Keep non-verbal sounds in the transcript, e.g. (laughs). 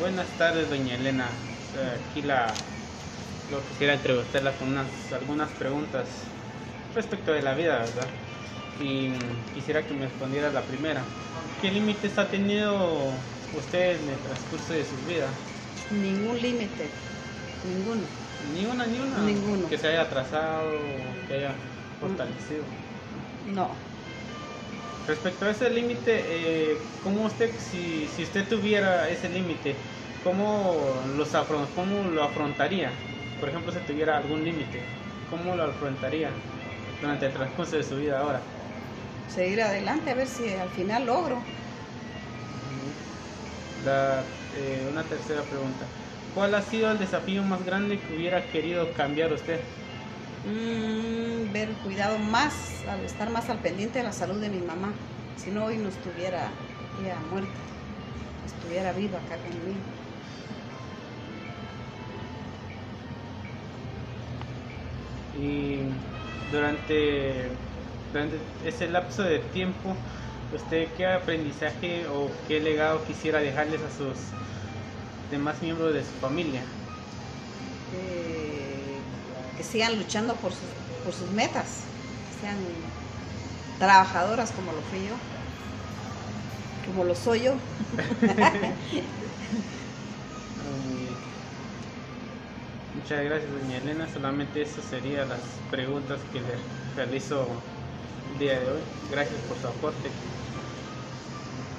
Buenas tardes, doña Elena. Eh, Aquí la lo quisiera entrevistarla con unas algunas preguntas respecto de la vida, ¿verdad? Y quisiera que me respondiera la primera. ¿Qué límites ha tenido usted en el transcurso de su vida? Ningún límite, ninguno. Ni una, ni una. Ninguno. Que se haya atrasado, que haya fortalecido. No. Respecto a ese límite, eh, ¿cómo usted, si, si usted tuviera ese límite, ¿cómo, los afron- ¿cómo lo afrontaría? Por ejemplo, si tuviera algún límite, ¿cómo lo afrontaría durante el transcurso de su vida ahora? Seguir adelante a ver si al final logro. La, eh, una tercera pregunta. ¿Cuál ha sido el desafío más grande que hubiera querido cambiar usted? Mm, ver cuidado más, al estar más al pendiente de la salud de mi mamá. Si no, hoy no estuviera ella muerta, estuviera viva acá conmigo. Y durante, durante ese lapso de tiempo, ¿usted qué aprendizaje o qué legado quisiera dejarles a sus demás miembros de su familia? Que, que sigan luchando por sus, por sus metas, que sean trabajadoras como lo fui yo, como lo soy yo. (laughs) Muchas gracias, doña Elena. Solamente eso serían las preguntas que le realizo el día de hoy. Gracias por su aporte.